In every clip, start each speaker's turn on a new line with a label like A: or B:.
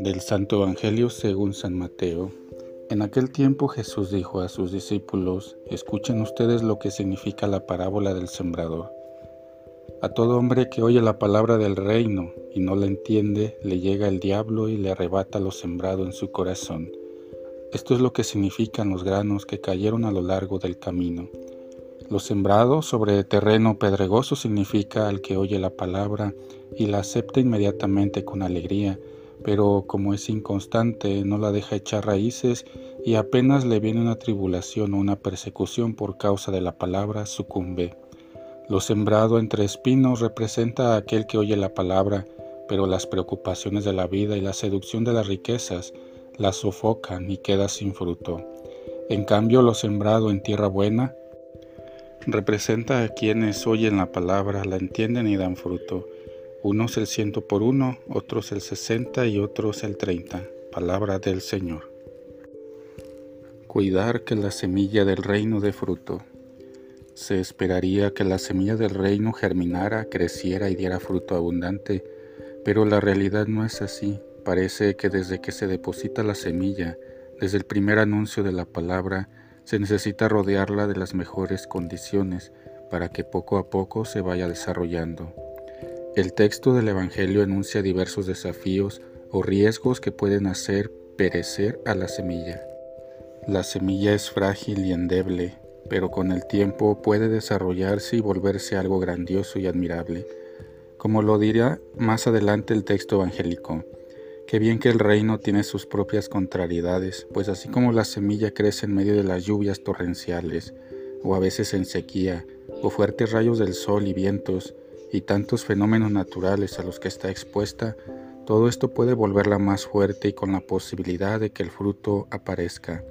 A: Del Santo Evangelio según San Mateo. En aquel tiempo Jesús dijo a sus discípulos, escuchen ustedes lo que significa la parábola del sembrador. A todo hombre que oye la palabra del reino y no la entiende, le llega el diablo y le arrebata lo sembrado en su corazón. Esto es lo que significan los granos que cayeron a lo largo del camino. Lo sembrado sobre terreno pedregoso significa al que oye la palabra y la acepta inmediatamente con alegría, pero como es inconstante, no la deja echar raíces y apenas le viene una tribulación o una persecución por causa de la palabra, sucumbe. Lo sembrado entre espinos representa a aquel que oye la palabra, pero las preocupaciones de la vida y la seducción de las riquezas la sofocan y queda sin fruto. En cambio, lo sembrado en tierra buena representa a quienes oyen la palabra, la entienden y dan fruto. Unos el ciento por uno, otros el sesenta y otros el treinta. Palabra del Señor. Cuidar que la semilla del reino dé fruto. Se esperaría que la semilla del reino germinara, creciera y diera fruto abundante, pero la realidad no es así. Parece que desde que se deposita la semilla, desde el primer anuncio de la palabra, se necesita rodearla de las mejores condiciones para que poco a poco se vaya desarrollando. El texto del Evangelio enuncia diversos desafíos o riesgos que pueden hacer perecer a la semilla. La semilla es frágil y endeble, pero con el tiempo puede desarrollarse y volverse algo grandioso y admirable. Como lo dirá más adelante el texto evangélico, Qué bien que el reino tiene sus propias contrariedades, pues así como la semilla crece en medio de las lluvias torrenciales, o a veces en sequía, o fuertes rayos del sol y vientos, y tantos fenómenos naturales a los que está expuesta, todo esto puede volverla más fuerte y con la posibilidad de que el fruto aparezca.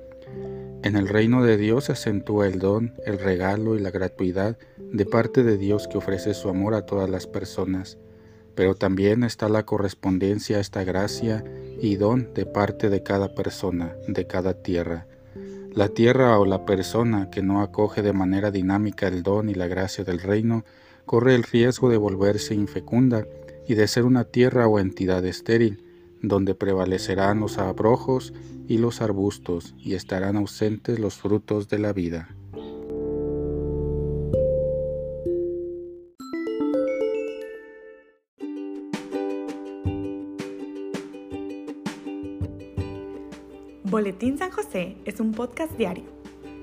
A: En el reino de Dios se acentúa el don, el regalo y la gratuidad de parte de Dios que ofrece su amor a todas las personas, pero también está la correspondencia a esta gracia y don de parte de cada persona, de cada tierra. La tierra o la persona que no acoge de manera dinámica el don y la gracia del reino corre el riesgo de volverse infecunda y de ser una tierra o entidad estéril, donde prevalecerán los abrojos y los arbustos y estarán ausentes los frutos de la vida.
B: Boletín San José es un podcast diario